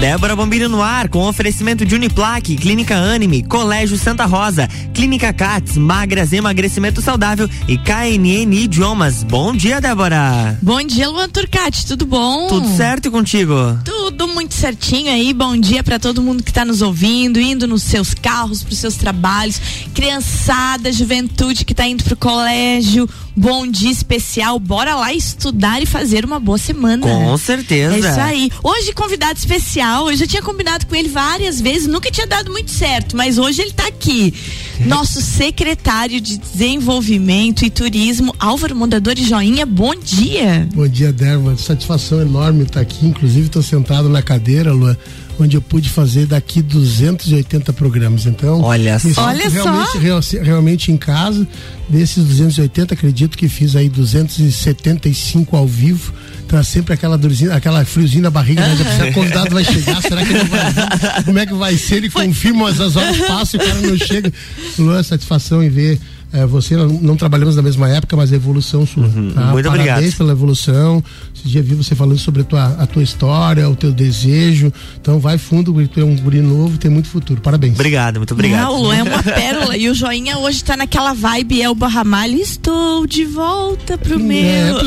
Débora Bombino no ar, com oferecimento de Uniplaque, Clínica Anime, Colégio Santa Rosa, Clínica Cats, Magras Emagrecimento Saudável e KNN Idiomas. Bom dia, Débora. Bom dia, Luan Turcati, tudo bom? Tudo certo contigo? Tudo muito certinho aí. Bom dia para todo mundo que está nos ouvindo, indo nos seus carros, para os seus trabalhos, criançada, juventude que está indo pro colégio. Bom dia especial. Bora lá estudar e fazer uma boa semana. Com certeza. É isso aí. Hoje convidado especial, eu já tinha combinado com ele várias vezes, nunca tinha dado muito certo, mas hoje ele está aqui. Nosso secretário de Desenvolvimento e Turismo, Álvaro Mondador e Joinha, bom dia. Bom dia, Débora. Satisfação enorme estar aqui. Inclusive, estou sentado na cadeira, Lua, onde eu pude fazer daqui 280 programas. Então, olha só. Olha realmente, real, realmente em casa, desses 280, acredito que fiz aí 275 ao vivo Tá sempre aquela dorzinha, aquela friozinho na barriga, né? Convidado vai chegar, será que ele vai vir? Como é que vai ser? Ele confirma, mas as horas passam e o cara não chega. Luan, satisfação em ver é, você, não trabalhamos na mesma época, mas a evolução sua. Uhum, tá? Muito Parabéns obrigado. pela evolução. Esse dia vi você falando sobre a tua, a tua história, o teu desejo. Então vai fundo, tu é um guri novo, tem muito futuro. Parabéns. Obrigado, muito obrigado. Não, é uma pérola. e o Joinha hoje tá naquela vibe Elba Ramalho. Estou de volta pro é, meu. É,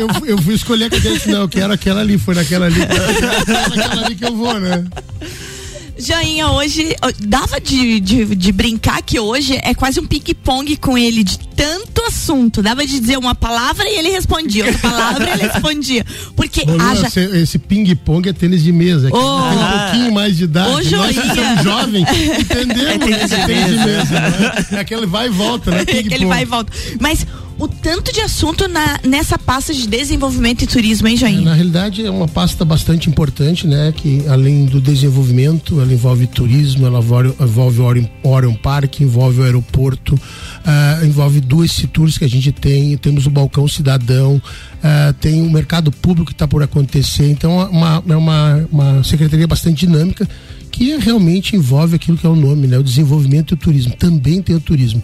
eu, eu, eu, fui escolher a cadeira, não, eu quero aquela ali, foi naquela ali. naquela ali que eu vou, né? Joinha, hoje dava de, de, de, brincar que hoje é quase um ping-pong com ele de tanto assunto. Dava de dizer uma palavra e ele respondia, outra palavra e ele respondia. Porque Ô, haja... esse, esse ping-pong é tênis de mesa. É oh, um pouquinho mais de idade. Ô, Nós somos jovens, entendemos é tênis, de, tênis de mesa. Né? É aquele vai e volta, né? É aquele vai e volta. Mas o tanto de assunto na, nessa pasta de desenvolvimento e turismo, hein, Joinha? Na realidade, é uma pasta bastante importante, né? Que além do desenvolvimento, ela envolve turismo, ela envolve, envolve o Orion Park, envolve o aeroporto, uh, envolve duas setores que a gente tem, temos o balcão cidadão, uh, tem o mercado público que está por acontecer, então é uma, é uma, uma secretaria bastante dinâmica que realmente envolve aquilo que é o nome, né? O desenvolvimento e o turismo. Também tem o turismo.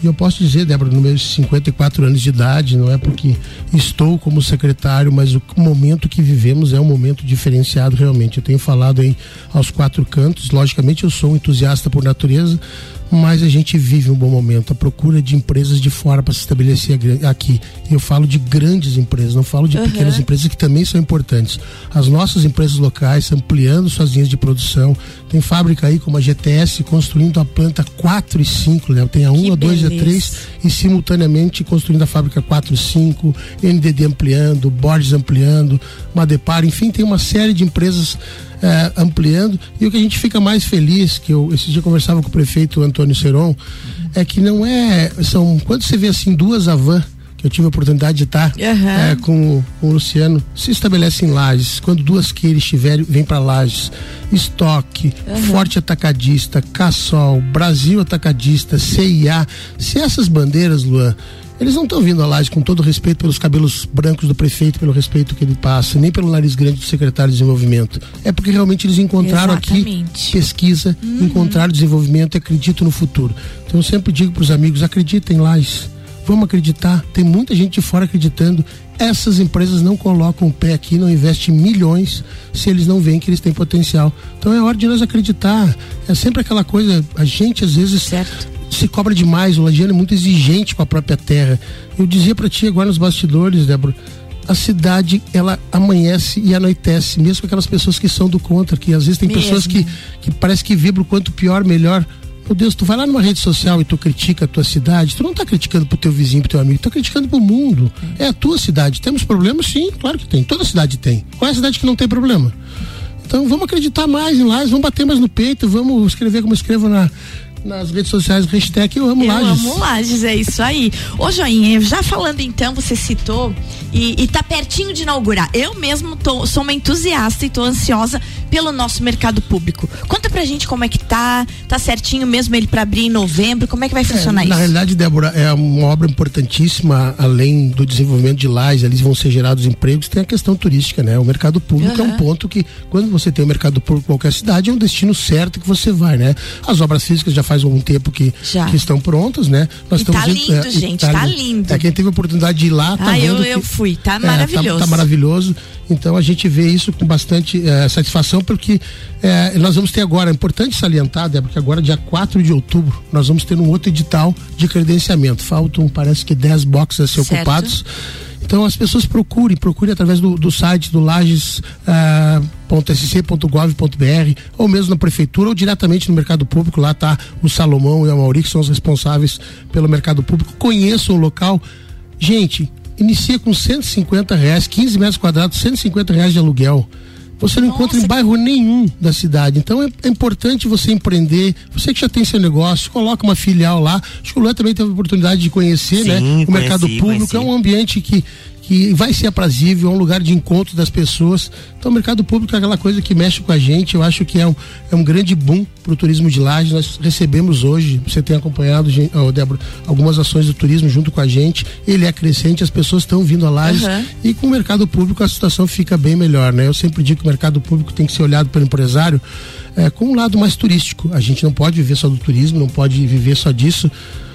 E eu posso dizer, Débora, no meus 54 anos de idade, não é porque estou como secretário, mas o momento que vivemos é um momento diferenciado realmente. Eu tenho falado aí aos quatro cantos, logicamente eu sou um entusiasta por natureza, mas a gente vive um bom momento. A procura de empresas de fora para se estabelecer aqui. Eu falo de grandes empresas, não falo de uhum. pequenas empresas que também são importantes. As nossas empresas locais ampliando suas linhas de produção. Tem fábrica aí como a GTS construindo a planta 4 e 5, né? Tem a 1, a 2 e a 3 e simultaneamente construindo a fábrica 4 e 5, NDD ampliando, Borges ampliando, Madepar, enfim, tem uma série de empresas é, ampliando. E o que a gente fica mais feliz, que eu esse dia conversava com o prefeito Antônio Seron, é que não é. São. Quando você vê assim duas Avan que eu tive a oportunidade de estar uhum. é, com, com, o Luciano, se estabelece em Lages. Quando duas queiras estiverem, vem para Lages. Estoque, uhum. Forte Atacadista, Cassol, Brasil Atacadista, CIA. Se essas bandeiras, Luan, eles não estão vindo a laje com todo respeito pelos cabelos brancos do prefeito, pelo respeito que ele passa, nem pelo nariz grande do secretário de desenvolvimento. É porque realmente eles encontraram Exatamente. aqui pesquisa, uhum. encontraram desenvolvimento e acreditam no futuro. Então eu sempre digo para os amigos, acreditem em lajes. Vamos acreditar. Tem muita gente de fora acreditando. Essas empresas não colocam o pé aqui, não investem milhões se eles não veem que eles têm potencial. Então é hora de nós acreditar. É sempre aquela coisa, a gente às vezes certo se cobra demais, o Lagiano é muito exigente com a própria terra. Eu dizia para ti agora nos bastidores, Débora, a cidade ela amanhece e anoitece, mesmo com aquelas pessoas que são do contra, que às vezes tem mesmo. pessoas que, que parece que vibram quanto pior, melhor. Meu Deus, tu vai lá numa rede social e tu critica a tua cidade, tu não tá criticando pro teu vizinho, pro teu amigo, tu tá criticando pro mundo. É a tua cidade. Temos problemas? Sim, claro que tem. Toda cidade tem. Qual é a cidade que não tem problema? Então vamos acreditar mais em lá, vamos bater mais no peito, vamos escrever como escrevo na, nas redes sociais, hashtag eu amo eu Lages. Eu amo Lages, é isso aí. Ô Joinha, já falando então, você citou e, e tá pertinho de inaugurar. Eu mesmo tô, sou uma entusiasta e tô ansiosa pelo nosso mercado público. Conta pra gente como é que tá, tá certinho mesmo ele para abrir em novembro, como é que vai funcionar é, isso? Na realidade, Débora, é uma obra importantíssima, além do desenvolvimento de lajes, ali vão ser gerados empregos, tem a questão turística, né? O mercado público uhum. é um ponto que, quando você tem o um mercado público em qualquer cidade, é um destino certo que você vai, né? As obras físicas já faz algum tempo que, que estão prontas, né? Nós e estamos tá lindo, é, gente, tá, tá lindo. É, quem teve a oportunidade de ir lá, tá ah, eu, eu que, fui, tá maravilhoso. É, tá, tá maravilhoso. Então a gente vê isso com bastante é, satisfação, porque é, nós vamos ter agora, é importante salientar, Débora, que agora, dia 4 de outubro, nós vamos ter um outro edital de credenciamento. Faltam, parece que 10 boxes a ser certo. ocupados. Então as pessoas procurem, procurem através do, do site do lages.sc.gov.br uh, ou mesmo na prefeitura ou diretamente no mercado público. Lá está o Salomão e a Mauri, que são os responsáveis pelo mercado público. Conheçam o local. Gente, inicia com 150 reais, 15 metros quadrados, 150 reais de aluguel. Você não Nossa, encontra em bairro nenhum da cidade. Então é, é, importante você empreender. Você que já tem seu negócio, coloca uma filial lá. Acho que o Luan também teve a oportunidade de conhecer, né? Sim, né? O conheci, mercado público conheci. é um ambiente que que vai ser aprazível, é um lugar de encontro das pessoas. Então, o mercado público é aquela coisa que mexe com a gente. Eu acho que é um, é um grande boom para o turismo de laje. Nós recebemos hoje, você tem acompanhado, oh, Débora, algumas ações do turismo junto com a gente. Ele é crescente, as pessoas estão vindo a laje uhum. e com o mercado público a situação fica bem melhor, né? Eu sempre digo que o mercado público tem que ser olhado pelo empresário é, com um lado mais turístico. A gente não pode viver só do turismo, não pode viver só disso.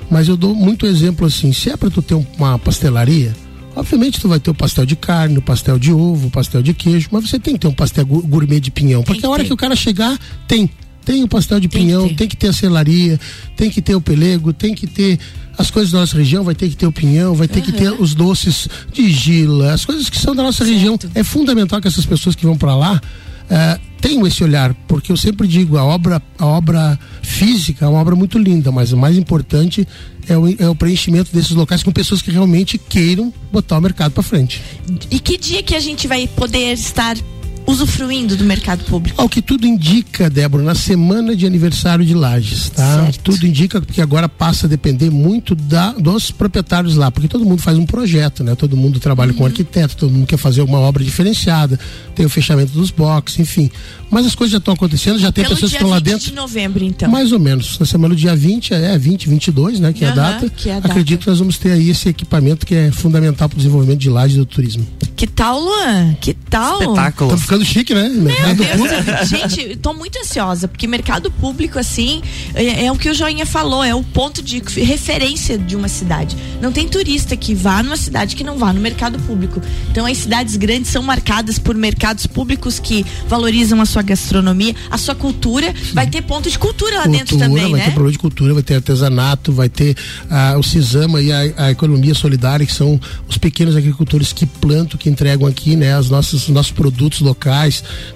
Mas eu dou muito exemplo assim, se é para tu ter uma pastelaria, Obviamente tu vai ter o pastel de carne, o pastel de ovo, o pastel de queijo, mas você tem que ter um pastel gourmet de pinhão, porque tem, a hora tem. que o cara chegar, tem. Tem o pastel de tem pinhão, que tem que ter a selaria, tem que ter o pelego, tem que ter as coisas da nossa região, vai ter que ter o pinhão, vai ter uhum. que ter os doces de gila, as coisas que são da nossa certo. região. É fundamental que essas pessoas que vão para lá uh, tenham esse olhar, porque eu sempre digo, a obra, a obra física é uma obra muito linda, mas o mais importante é o, é o preenchimento desses locais com pessoas que realmente queiram botar o mercado para frente. E que dia que a gente vai poder estar usufruindo do mercado público? Ao que tudo indica, Débora, na semana de aniversário de Lages, tá? Certo. Tudo indica que agora passa a depender muito da, dos proprietários lá, porque todo mundo faz um projeto, né? Todo mundo trabalha uhum. com arquiteto, todo mundo quer fazer uma obra diferenciada, tem o fechamento dos boxes, enfim. Mas as coisas já estão acontecendo, já tem Pelo pessoas que estão lá dentro. de novembro, então. Mais ou menos. Na semana do dia 20, é 20, 22, né? Que, uhum, é, a data. que é a data. Acredito que nós vamos ter aí esse equipamento que é fundamental para o desenvolvimento de Lages do turismo. Que tal, Luan? Que tal? Espetáculo. Tá ficando chique, né? Meu Deus. Gente, tô muito ansiosa, porque mercado público, assim, é, é, o que o Joinha falou, é o ponto de referência de uma cidade. Não tem turista que vá numa cidade que não vá no mercado público. Então, as cidades grandes são marcadas por mercados públicos que valorizam a sua gastronomia, a sua cultura. Vai ter ponto de cultura lá cultura, dentro também, vai né? ter problema de cultura, vai ter artesanato, vai ter ah, o Cisama e a, a economia solidária, que são os pequenos agricultores que plantam, que entregam aqui, né, os nossos, nossos produtos locais.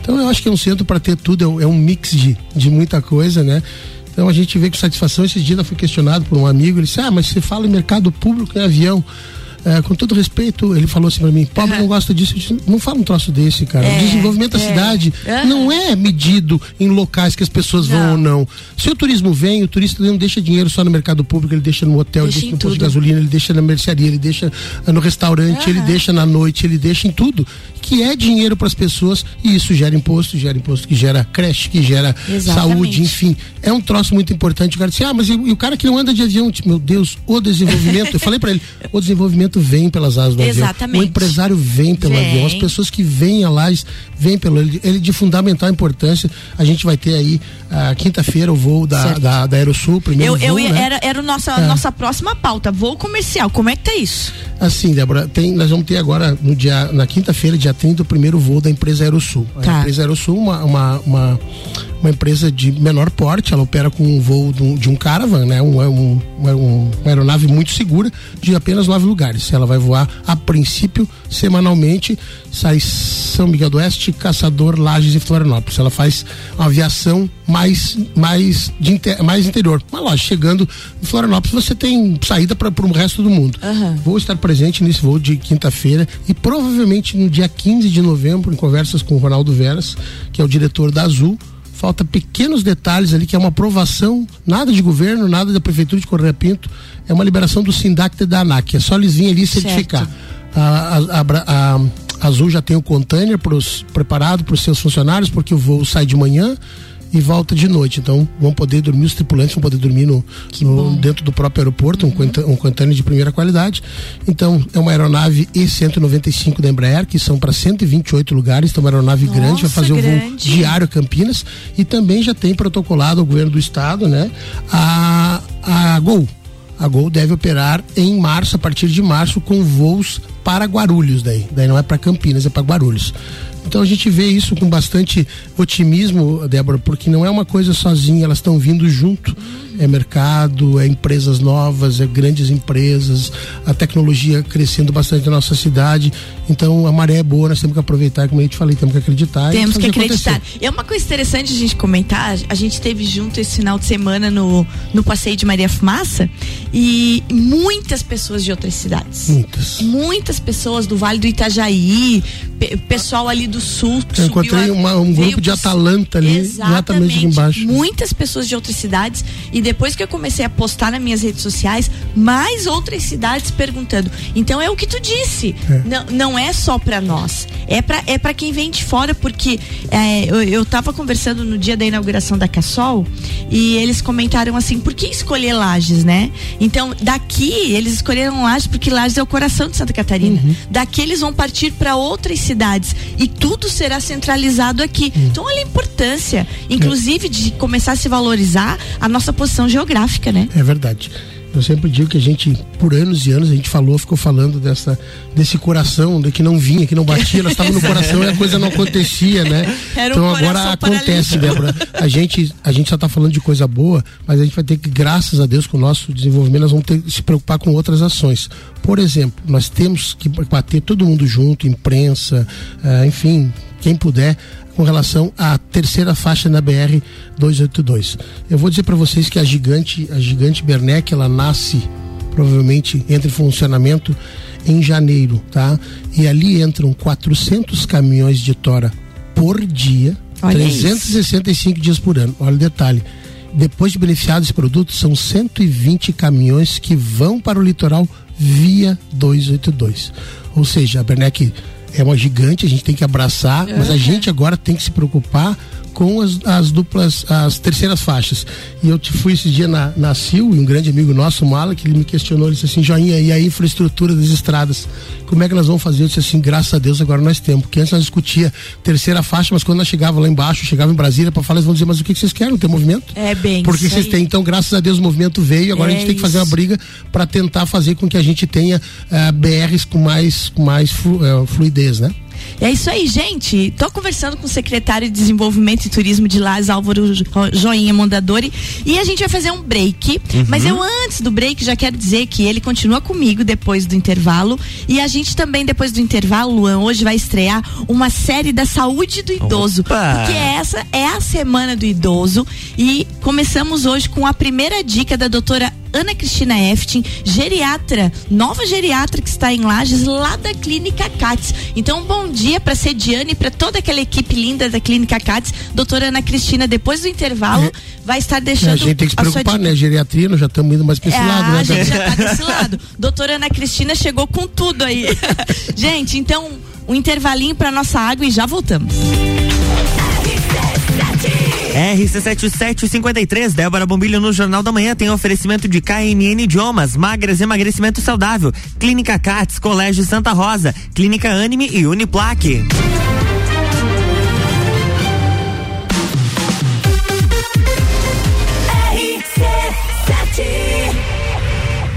Então eu acho que é um centro para ter tudo, é um, é um mix de, de muita coisa, né? Então a gente vê com satisfação. Esse dia eu fui questionado por um amigo, ele disse: Ah, mas você fala em mercado público em avião é, com todo respeito, ele falou assim para mim: pobre uhum. não gosta disso. Disse, não fala um troço desse, cara. É, o desenvolvimento da é. cidade uhum. não é medido em locais que as pessoas não. vão ou não. Se o turismo vem, o turista não deixa dinheiro só no mercado público, ele deixa no hotel, deixa ele deixa no posto de gasolina, ele deixa na mercearia, ele deixa no restaurante, uhum. ele deixa na noite, ele deixa em tudo que é dinheiro para as pessoas e isso gera imposto, gera imposto que gera creche, que gera Exatamente. saúde, enfim. É um troço muito importante. O cara disse, ah, mas e, e o cara que não anda de avião? Meu Deus, o desenvolvimento. eu falei para ele, o desenvolvimento vem pelas asas do Exatamente. avião. O empresário vem pelo vem. avião. As pessoas que vêm a lá vêm pelo ele, ele de fundamental importância. A gente vai ter aí a quinta-feira o voo da, da, da Aerosul, primeiro eu, voo, eu, né? Era, era nossa, é. nossa próxima pauta, voo comercial. Como é que tá isso? Assim, Débora, tem, nós vamos ter agora no dia, na quinta-feira, dia 30, o primeiro voo da empresa Aerosul. Tá. A empresa Aerosul, uma, uma, uma, uma, empresa de menor porte, ela opera com um voo de um, um caravan, né? Um, um, uma, uma aeronave muito segura, de apenas nove lugares. Ela vai voar, a princípio, semanalmente, sai São Miguel do Oeste, Caçador, Lages e Florianópolis. Ela faz uma aviação mais, mais, de inter, mais interior. Mas lógico, chegando em Florianópolis, você tem saída para o resto do mundo. Uhum. Vou estar presente nesse voo de quinta-feira e provavelmente no dia 15 de novembro, em conversas com o Ronaldo Veras, que é o diretor da Azul, falta pequenos detalhes ali, que é uma aprovação, nada de governo, nada da Prefeitura de Correia Pinto, é uma liberação do SINDAC e da ANAC, é só eles virem ali certificar. A, a, a, Azul já tem o container pros, preparado para os seus funcionários, porque o voo sai de manhã e volta de noite. Então vão poder dormir, os tripulantes vão poder dormir no, no dentro do próprio aeroporto, uhum. um, um container de primeira qualidade. Então é uma aeronave E195 da Embraer, que são para 128 lugares, então é uma aeronave Nossa, grande, vai fazer grande. o voo diário Campinas e também já tem protocolado o governo do estado, né? A, a Gol. A Gol deve operar em março, a partir de março, com voos para Guarulhos daí. Daí não é para Campinas, é para Guarulhos. Então a gente vê isso com bastante otimismo, Débora, porque não é uma coisa sozinha, elas estão vindo junto é mercado, é empresas novas, é grandes empresas, a tecnologia crescendo bastante na nossa cidade. Então a maré é boa, nós temos que aproveitar, como eu te falei, temos que acreditar. Temos que acreditar. Acontecer. E é uma coisa interessante a gente comentar, a gente teve junto esse final de semana no, no passeio de Maria Fumaça e muitas pessoas de outras cidades. Muitas. Muitas pessoas do Vale do Itajaí, pessoal ali do sul. eu encontrei uma, um grupo de Atalanta ali, exatamente aqui embaixo. Muitas pessoas de outras cidades e depois que eu comecei a postar nas minhas redes sociais, mais outras cidades perguntando. Então é o que tu disse. É. Não, não é só para nós. É para é pra quem vem de fora, porque é, eu, eu tava conversando no dia da inauguração da Cassol e eles comentaram assim: por que escolher Lages, né? Então, daqui eles escolheram Lages porque Lages é o coração de Santa Catarina. Uhum. Daqui eles vão partir para outras cidades e tudo será centralizado aqui. Uhum. Então, olha a importância, inclusive, de começar a se valorizar a nossa posição geográfica, né? É verdade. Eu sempre digo que a gente, por anos e anos, a gente falou, ficou falando dessa, desse coração, de que não vinha, que não batia, ela estava no coração e a coisa não acontecia, né? Era então um agora acontece, Débora. A gente, a gente só está falando de coisa boa, mas a gente vai ter que, graças a Deus, com o nosso desenvolvimento, nós vamos ter que se preocupar com outras ações. Por exemplo, nós temos que bater todo mundo junto, imprensa, uh, enfim, quem puder, com relação à terceira faixa na BR 282. Eu vou dizer para vocês que a gigante, a gigante Bernec, ela nasce provavelmente entra em funcionamento em janeiro, tá? E ali entram 400 caminhões de tora por dia, Olha 365 isso. dias por ano. Olha o detalhe. Depois de beneficiar desse produto, são 120 caminhões que vão para o litoral via 282. Ou seja, a Bernec é uma gigante, a gente tem que abraçar, mas a gente agora tem que se preocupar com as, as, duplas, as terceiras faixas. E eu fui esse dia na, na CIL e um grande amigo nosso, o Mala, que ele me questionou, ele disse assim, Joinha, e a infraestrutura das estradas, como é que nós vamos fazer? Eu disse assim, graças a Deus agora nós temos, porque antes nós discutia terceira faixa, mas quando nós chegava lá embaixo, chegava em Brasília para falar, eles vão dizer, mas o que, que vocês querem? Não tem movimento? É bem Porque vocês têm, então graças a Deus o movimento veio, agora é a gente tem que fazer uma briga para tentar fazer com que a gente tenha uh, eh, BRs com mais, com mais flu, uh, fluidez, né? É isso aí, gente. Tô conversando com o secretário de Desenvolvimento e Turismo de Lages, Álvaro Joinha Mondadori, e a gente vai fazer um break. Uhum. Mas eu, antes do break, já quero dizer que ele continua comigo depois do intervalo. E a gente também, depois do intervalo, Luan, hoje vai estrear uma série da saúde do idoso. Opa. Porque essa é a semana do idoso. E começamos hoje com a primeira dica da doutora Ana Cristina Eftin, geriatra, nova geriatra que está em Lages, lá da Clínica CATS. Então, bom dia para Sediane e para toda aquela equipe linda da Clínica CATS. Doutora Ana Cristina, depois do intervalo, é. vai estar deixando. A gente tem que se preocupar, né? Geriatria, nós já estamos indo mais para esse é, lado, né? A gente já está desse lado. Doutora Ana Cristina chegou com tudo aí. gente, então, um intervalinho para nossa água e já voltamos. RC7753, Débora Bombilho no Jornal da Manhã tem oferecimento de KNN Idiomas, Magras Emagrecimento Saudável, Clínica Cats, Colégio Santa Rosa, Clínica Anime e Uniplaque.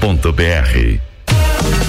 mebbrasil.com.br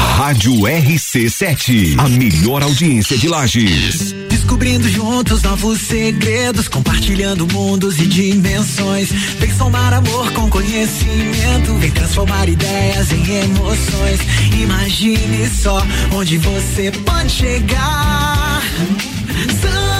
Rádio RC7, a melhor audiência de Lages. Descobrindo juntos novos segredos, compartilhando mundos e dimensões. Vem somar amor com conhecimento, vem transformar ideias em emoções. Imagine só onde você pode chegar. Santa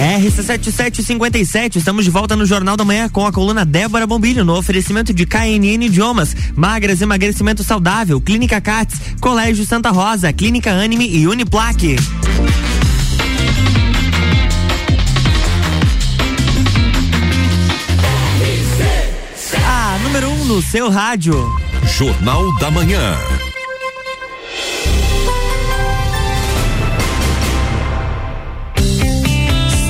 RC7757, estamos de volta no Jornal da Manhã com a coluna Débora Bombilho, no oferecimento de KNN Idiomas, Magras Emagrecimento Saudável, Clínica Cats, Colégio Santa Rosa, Clínica Anime e Uniplaque. A número 1 um no seu rádio. Jornal da Manhã.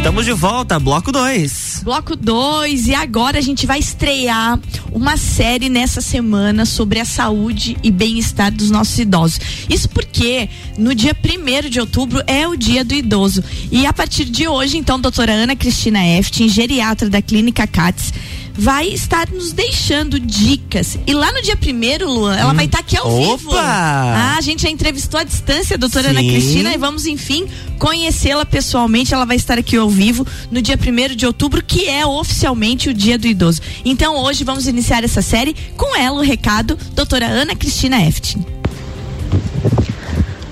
Estamos de volta, bloco 2. Bloco 2, e agora a gente vai estrear uma série nessa semana sobre a saúde e bem-estar dos nossos idosos. Isso porque no dia 1 de outubro é o dia do idoso. E a partir de hoje, então, doutora Ana Cristina Eftin, geriatra da Clínica CATS, vai estar nos deixando dicas. E lá no dia primeiro, Luan, ela hum. vai estar tá aqui ao Opa! vivo. Ah, a gente já entrevistou à distância a doutora Sim. Ana Cristina e vamos, enfim, conhecê-la pessoalmente. Ela vai estar aqui ao vivo no dia primeiro de outubro, que é oficialmente o dia do idoso. Então hoje vamos iniciar essa série com ela, o recado, doutora Ana Cristina Eftin.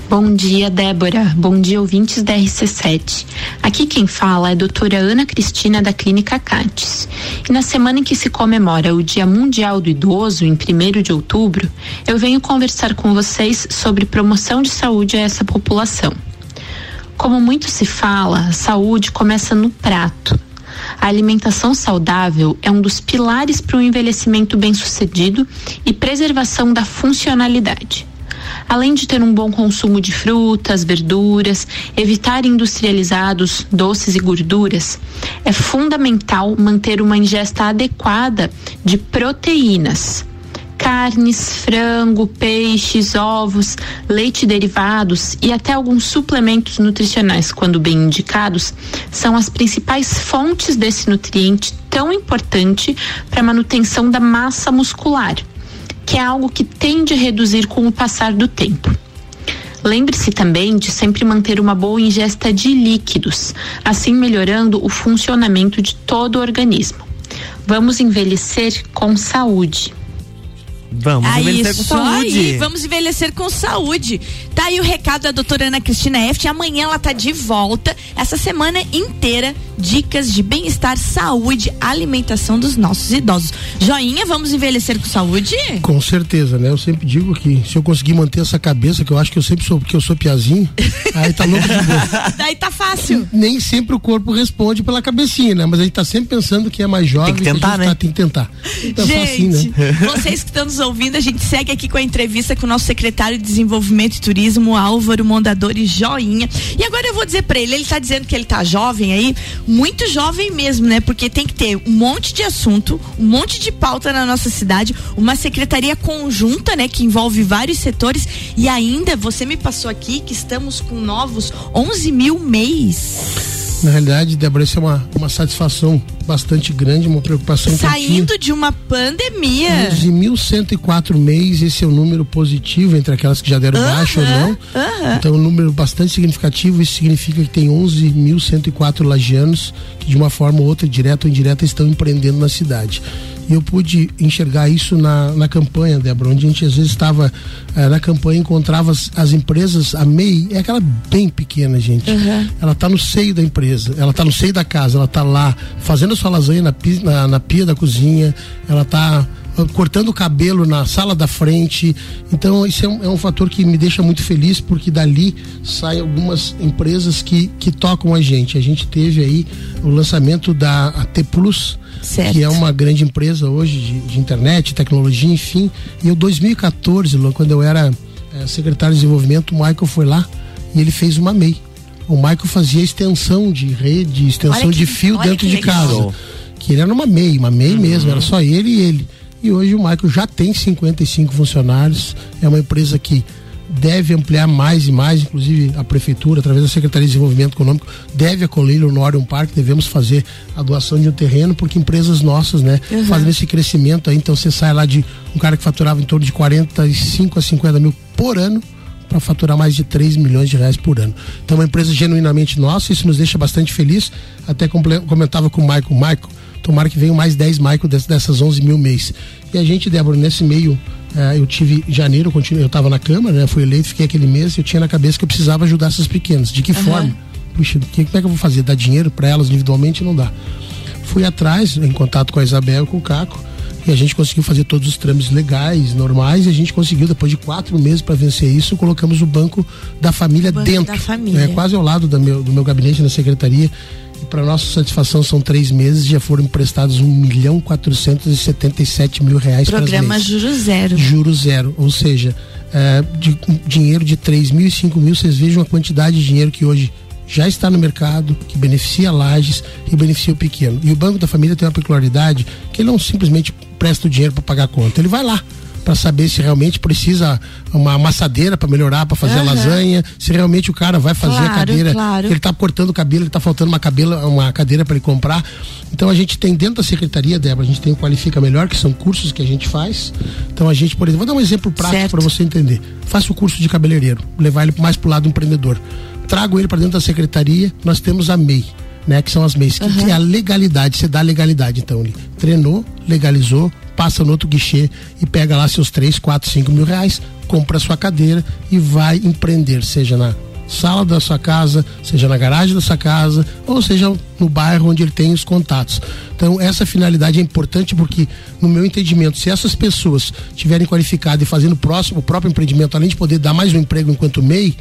Bom dia, Débora. Bom dia, ouvintes da RC7. Aqui quem fala é a doutora Ana Cristina da Clínica Cates. E na semana em que se comemora o Dia Mundial do Idoso, em 1 de outubro, eu venho conversar com vocês sobre promoção de saúde a essa população. Como muito se fala, saúde começa no prato. A alimentação saudável é um dos pilares para o envelhecimento bem-sucedido e preservação da funcionalidade. Além de ter um bom consumo de frutas, verduras, evitar industrializados, doces e gorduras, é fundamental manter uma ingesta adequada de proteínas. Carnes, frango, peixes, ovos, leite derivados e até alguns suplementos nutricionais, quando bem indicados, são as principais fontes desse nutriente tão importante para a manutenção da massa muscular que é algo que tende a reduzir com o passar do tempo. Lembre-se também de sempre manter uma boa ingesta de líquidos, assim melhorando o funcionamento de todo o organismo. Vamos envelhecer com saúde. Vamos Ah, envelhecer com isso saúde. aí, vamos envelhecer com saúde. Tá aí o recado da doutora Ana Cristina Eft. Amanhã ela tá de volta. Essa semana inteira, dicas de bem-estar, saúde, alimentação dos nossos idosos. Joinha, vamos envelhecer com saúde? Com certeza, né? Eu sempre digo que se eu conseguir manter essa cabeça, que eu acho que eu sempre sou, porque eu sou piazinho, aí tá louco de boa. Daí tá fácil. Nem sempre o corpo responde pela cabecinha, né? Mas a gente tá sempre pensando que é mais jovem. Tem que tentar, a gente né? Tá, tem que tentar. Então, só assim, Gente, né? vocês que estão nos ouvindo, a gente segue aqui com a entrevista com o nosso secretário de Desenvolvimento e Turismo, Álvaro Mondadori Joinha. E agora eu vou dizer pra ele, ele tá dizendo que ele tá jovem aí, muito jovem mesmo, né? Porque tem que ter um monte de assunto, um monte de pauta na nossa cidade, uma secretaria conjunta, né, que envolve vários setores e ainda você me passou aqui que estamos com novos 11 mil mês. Na realidade, Débora, isso é uma, uma satisfação bastante grande, uma preocupação. Saindo de uma pandemia. 11.104 mês, esse é o número positivo entre aquelas que já deram baixo ou não. aham. Então, é um número bastante significativo. Isso significa que tem 11.104 lagianos que, de uma forma ou outra, direta ou indireta, estão empreendendo na cidade. E eu pude enxergar isso na, na campanha, Débora, onde a gente às vezes estava eh, na campanha, encontrava as, as empresas, a MEI, é aquela bem pequena, gente. Ela está no seio da empresa, ela está no seio da casa, ela está lá fazendo a sua lasanha na, na, na pia da cozinha, ela está cortando o cabelo na sala da frente. Então, isso é um, é um fator que me deixa muito feliz, porque dali saem algumas empresas que, que tocam a gente. A gente teve aí o lançamento da AT Plus, Certo. que é uma grande empresa hoje de, de internet, tecnologia, enfim. E em 2014, Luan, quando eu era eh, secretário de desenvolvimento, o Michael foi lá e ele fez uma MEI. O Michael fazia extensão de rede, extensão que- de fio dentro de legal. casa. Que ele era uma MEI, uma MEI mesmo, era só ele e ele. E hoje o Michael já tem 55 funcionários, é uma empresa que deve ampliar mais e mais, inclusive a prefeitura, através da Secretaria de Desenvolvimento Econômico, deve acolhê-lo no Orion Park, devemos fazer a doação de um terreno, porque empresas nossas, né, fazem esse crescimento aí, então você sai lá de um cara que faturava em torno de 45 a 50 mil por ano, para faturar mais de 3 milhões de reais por ano. Então, é uma empresa genuinamente nossa, isso nos deixa bastante feliz. Até comentava com o Michael, Michael, tomara que venham mais 10 Michael des- dessas 11 mil mês. E a gente, Débora, nesse meio, eh, eu tive janeiro, eu estava na Câmara, né, fui eleito, fiquei aquele mês, eu tinha na cabeça que eu precisava ajudar essas pequenas. De que forma? Puxa, que, como é que eu vou fazer? Dar dinheiro para elas individualmente? Não dá. Fui atrás, em contato com a Isabel e com o Caco, e a gente conseguiu fazer todos os trâmites legais, normais, e a gente conseguiu, depois de quatro meses para vencer isso, colocamos o banco da família Banco dentro. da família. É, quase ao lado do meu, do meu gabinete na secretaria. E para nossa satisfação são três meses já foram emprestados um milhão quatrocentos e setenta e sete mil reais para Programa Juro Zero. Juro zero, ou seja, é, de, um dinheiro de 3 mil e 5 mil, vocês vejam a quantidade de dinheiro que hoje já está no mercado, que beneficia lajes e beneficia o pequeno. E o Banco da Família tem uma peculiaridade que ele não simplesmente presta o dinheiro para pagar a conta, ele vai lá para saber se realmente precisa uma amassadeira para melhorar, para fazer a Aham. lasanha, se realmente o cara vai fazer a Claro, cadeira, claro. ele está cortando o cabelo, ele está faltando uma, cabelo, uma cadeira para ele comprar. Então a gente tem dentro da secretaria, Débora, a gente tem o Qualifica Melhor, que são cursos que a gente faz. Então a gente, por exemplo, vou dar um exemplo prático para você entender. Faça o curso de cabeleireiro, levar ele mais pro lado do empreendedor. Trago ele para dentro da secretaria, nós temos a MEI. Né, que são as MEIs, que, que é a legalidade, você dá a legalidade. Então, ele treinou, legalizou, passa no outro guichê e pega lá seus 3, 4, 5 mil reais, compra sua cadeira e vai empreender, seja na sala da sua casa, seja na garagem da sua casa, ou seja no bairro onde ele tem os contatos. Então, essa finalidade é importante porque, no meu entendimento, se essas pessoas tiverem qualificado e fazendo o próximo, o próprio empreendimento, além de poder dar mais um emprego enquanto MEI,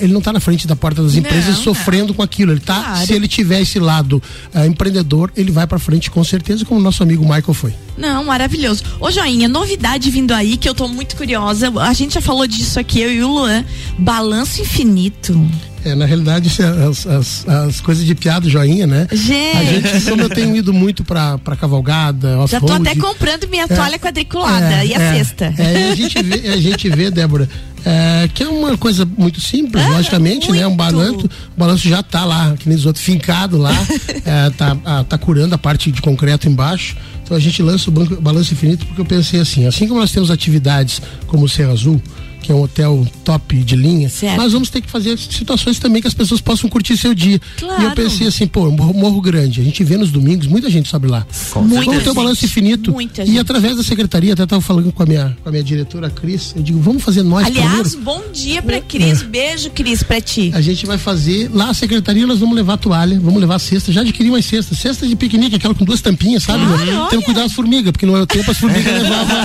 ele não está na frente da porta das empresas Não, sofrendo com aquilo. Ele tá, Claro. se ele tiver esse lado eh, empreendedor, ele vai para frente com certeza, como o nosso amigo Michael foi. Não, maravilhoso. Ô, Joinha, novidade vindo aí que eu tô muito curiosa. A gente já falou disso aqui, eu e o Luan. Balanço infinito. É, na realidade, é as, as, as coisas de piada, joinha, né? Gente. A gente, como eu tenho ido muito pra, pra cavalgada, Já tô até comprando minha É. toalha quadriculada É, e a é, cesta. É, a gente vê, a gente vê Débora, é, que é uma coisa muito simples, logicamente, né? Um balanço, o balanço já tá lá, que nem os outros, fincado lá, é, tá, ah, tá curando a parte de concreto embaixo. Então a gente lança o banco, balanço infinito porque eu pensei assim, assim como nós temos atividades como o Serra Azul, que é um hotel top de linha, nós vamos ter que fazer situações também que as pessoas possam curtir seu dia. Claro. E eu pensei assim, pô, Morro, Morro Grande, a gente vê nos domingos, muita gente sobe lá. Muita vamos ter o balanço infinito. muita e gente. através da secretaria, até estava falando com a minha, com a minha diretora Cris, eu digo, vamos fazer nós Aliás, primeiro. bom dia pra Cris. Beijo, Cris, pra ti. A gente vai fazer lá a secretaria, nós vamos levar toalha, vamos levar cesta. Já adquiri umas cestas, cesta de piquenique, aquela com duas tampinhas, sabe? Claro, Tem que olha. cuidar das formigas, porque no meu tempo as formigas levavam.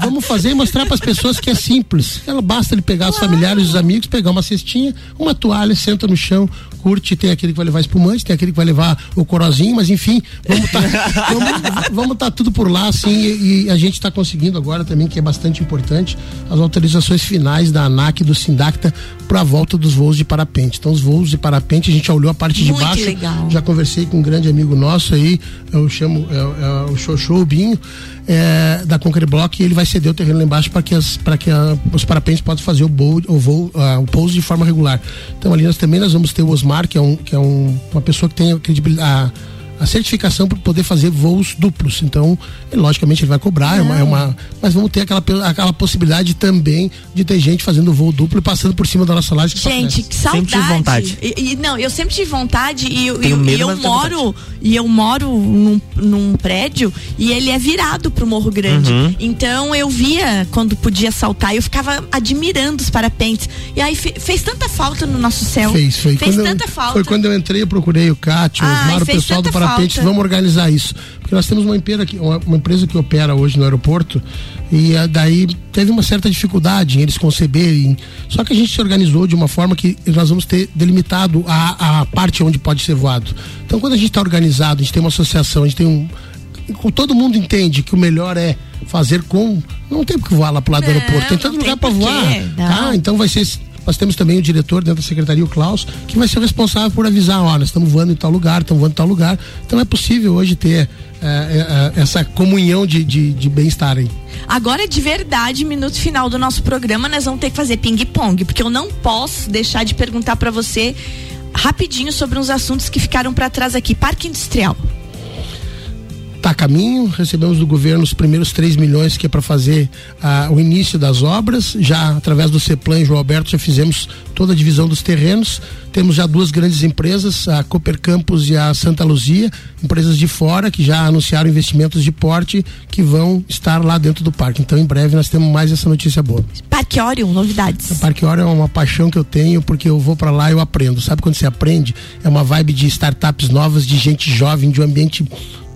Vamos fazer e mostrar para as pessoas que é simples. Ela basta ele pegar os familiares, os amigos, pegar uma cestinha, uma toalha, senta no chão, curte. Tem aquele que vai levar espumante, tem aquele que vai levar o corozinho, mas enfim, vamos tá, vamos, vamos tá tudo por lá, assim, e, e a gente está conseguindo agora também, que é bastante importante, as autorizações finais da ANAC e do Sindacta para a volta dos voos de parapente. Então, os voos de parapente, a gente já olhou a parte de Muito baixo. legal. Já conversei com um grande amigo nosso aí, eu chamo é, é, o Xoxô, Binho, é, da Conquer Block, e ele vai ceder o terreno lá embaixo para que, as, que a- os parapentes possam fazer o, voo, o, voo, ah, o pouso de forma regular. Então, ali nós também nós vamos ter o Osmar, que é, um, que é um, uma pessoa que tem a credibilidade. A, a certificação para poder fazer voos duplos. Então, ele, logicamente, ele vai cobrar, é uma, é uma- mas vamos ter aquela, aquela possibilidade também de ter gente fazendo voo duplo e passando por cima da nossa laje. que só Gente, que saudade. E, e não, eu sempre tive vontade e, eu- e- medo, e eu moro e eu moro num, num prédio e ele é virado pro Morro Grande. Uhum. Então eu via quando podia saltar, eu ficava admirando os parapentes. E aí fe- fez tanta falta no nosso céu. Fez, foi. Fez quando tanta eu, falta. Foi quando eu entrei, eu procurei o Cátio, o Osmar, o fez pessoal do Parapente, falta. vamos organizar isso. Porque nós temos uma empresa que, uma, empresa que opera hoje no aeroporto e ah, daí teve uma certa dificuldade em eles conceberem. Só que a gente se organizou de uma forma que nós vamos ter delimitado a, a parte onde pode ser voado. Então quando a gente está organizado, a gente tem uma associação, a gente tem um. Todo mundo entende que o melhor é fazer com. Não tem porque voar lá pro lado do aeroporto, tem tanto lugar para voar. Tá? não. Então vai ser. Nós temos também o diretor dentro da secretaria, o Klaus, que vai ser responsável por avisar, ó, nós estamos voando em tal lugar, estamos voando em tal lugar. Então é possível hoje ter eh, eh, eh, essa comunhão de, de, de bem-estar aí. Agora, de verdade, minuto final do nosso programa, nós vamos ter que fazer ping-pong, porque eu não posso deixar de perguntar pra você rapidinho sobre uns assuntos que ficaram pra trás aqui. Parque Industrial. Tá a caminho, recebemos do governo os primeiros 3 milhões que é para fazer ah, o início das obras. Já através do CEPLAN e João Alberto já fizemos toda a divisão dos terrenos. Temos já duas grandes empresas, a Cooper Campus e a Santa Luzia, empresas de fora que já anunciaram investimentos de porte que vão estar lá dentro do parque. Então, em breve nós temos mais essa notícia boa. Parque Orion, novidades. O Parque Hora é uma paixão que eu tenho porque eu vou para lá e eu aprendo. Sabe quando você aprende? É uma vibe de startups novas, de gente jovem, de um ambiente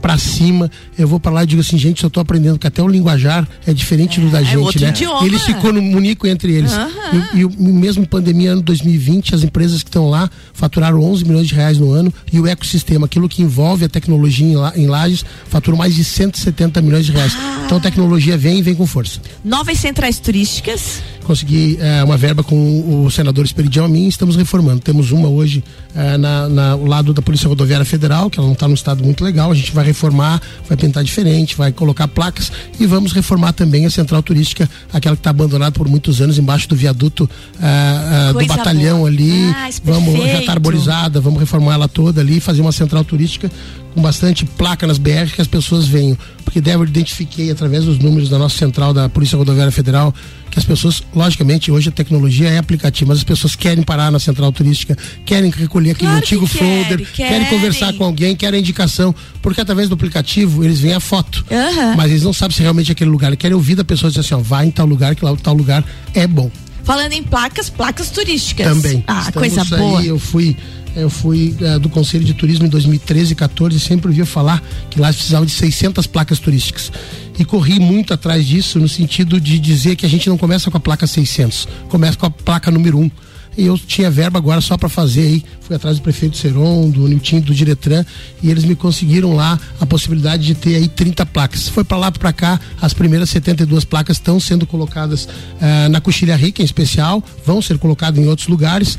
pra cima. Eu vou para lá e digo assim, gente, eu tô aprendendo que até o linguajar é diferente do da gente, outro né? idioma. Eles se comunicam entre eles. Aham. E, e mesmo em pandemia ano 2020, as empresas que estão lá faturaram 11 milhões de reais no ano e o ecossistema, aquilo que envolve a tecnologia em, la, em lajes, faturou mais de 170 milhões de reais. Ah. Então a tecnologia vem e vem com força Novas centrais turísticas. consegui eh, uma verba com o senador Esperidião Amin, estamos reformando. Temos uma hoje eh, na, na- ao lado da Polícia Rodoviária Federal, que ela não está num estado muito legal. A gente vai reformar, vai pintar diferente, vai colocar placas e vamos reformar também a central turística, aquela que está abandonada por muitos anos embaixo do viaduto eh, eh, do batalhão boa. ali. Ah, vamos já está arborizada, vamos reformar ela toda ali, fazer uma central turística com bastante placa nas BR que as pessoas venham. Porque eu identifiquei através dos números da nossa central da Polícia Rodoviária Federal que as pessoas, logicamente, hoje a tecnologia é aplicativa, mas as pessoas querem parar na central turística, querem recolher aquele Claro que antigo querem, folder, querem. querem. conversar com alguém, querem indicação, porque através do aplicativo eles veem a foto. Aham. Mas eles não sabem se realmente é aquele lugar. Querem ouvir da pessoa dizer assim, ó, vai em tal lugar, que lá tal lugar é bom. Falando em placas, placas turísticas. Também. Ah, Estamos coisa aí, boa. Eu fui, eu fui eh, do Conselho de Turismo em 2013 e 14 e sempre ouvia falar que lá precisava de 600 placas turísticas. E corri muito atrás disso no sentido de dizer que a gente não começa com a placa 600, começa com a placa número 1. e eu tinha verba agora só para fazer aí. Fui atrás do prefeito Seron, do Nilton, do Diretran e eles me conseguiram lá a possibilidade de ter aí 30 placas. Foi para lá para cá, as primeiras 72 placas estão sendo colocadas uh, na Coxilha Rica em especial, vão ser colocadas em outros lugares.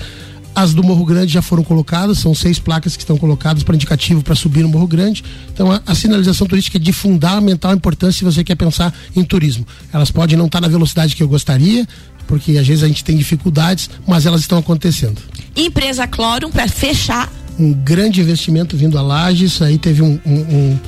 As do Morro Grande já foram colocadas, são seis placas que estão colocadas para indicativo para subir no Morro Grande. Então a, a, sinalização turística é de fundamental importância se você quer pensar em turismo. Elas podem não estar na velocidade que eu gostaria, porque às vezes a gente tem dificuldades, mas elas estão acontecendo. Empresa Clorum para fechar. Um grande investimento vindo a Lages, aí teve um, um, um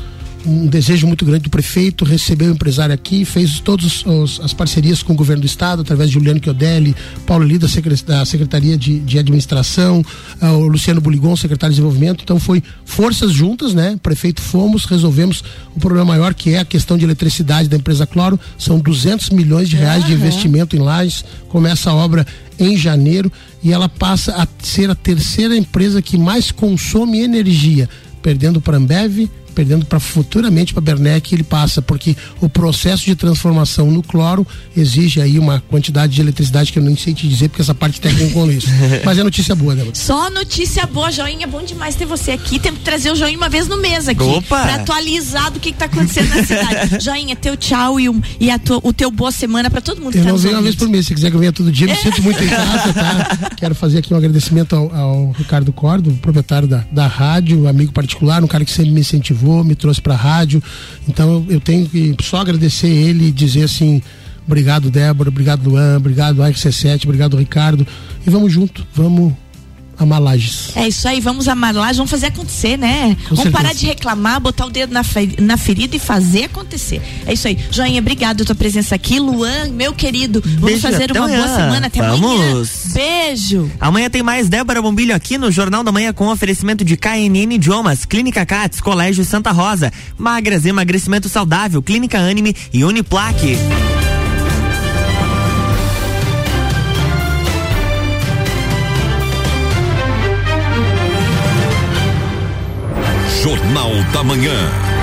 um desejo muito grande do prefeito, recebeu o empresário aqui, fez todas as parcerias com o governo do estado, através de Juliano Chiodelli, Paulo Lida, da Secretaria de, de Administração, uh, o Luciano Buligon, secretário de Desenvolvimento. Então foi forças juntas, né? Prefeito fomos, resolvemos o problema maior que é a questão de eletricidade da empresa Cloro. São 200 milhões de reais uhum. de investimento em lajes. Começa a obra em janeiro e ela passa a ser a terceira empresa que mais consome energia, perdendo para Ambev, perdendo para futuramente para Bernec ele passa, porque o processo de transformação no cloro exige aí uma quantidade de eletricidade que eu nem sei te dizer, porque essa parte técnica com isso. Mas é notícia boa, né? Só notícia boa, Joinha, é bom demais ter você aqui. Temos que trazer o Joinha uma vez no mês aqui. Opa! Pra atualizar do que, que tá acontecendo na cidade. Joinha, teu tchau e, um, e a tua, o teu boa semana para todo mundo eu que tá não venho uma vez por mês, se quiser que eu venha todo dia, me sinto muito em casa, tá? Quero fazer aqui um agradecimento ao, ao Ricardo Cordo, proprietário da, da rádio, amigo particular, um cara que sempre me incentivou me trouxe para a rádio. Então eu, tenho que só agradecer ele e dizer assim: obrigado, Débora, obrigado, Luan, obrigado, RC7, obrigado, Ricardo. E vamos junto, vamos amar Lages. É isso aí, vamos amar Lages, vamos fazer acontecer, né? Com vamos certeza. parar de reclamar, botar o dedo na, na ferida e fazer acontecer. É isso aí. Joinha, obrigado pela tua presença aqui. Luan, meu querido, vamos Beijo, fazer uma boa semana. Até vamos. amanhã. Beijo. Amanhã tem mais Débora Bombilho aqui no Jornal da Manhã com oferecimento de KNN Idiomas, Clínica Cats, Colégio Santa Rosa, Magras, Emagrecimento Saudável, Clínica Anime e Uniplaque. Jornal da Manhã.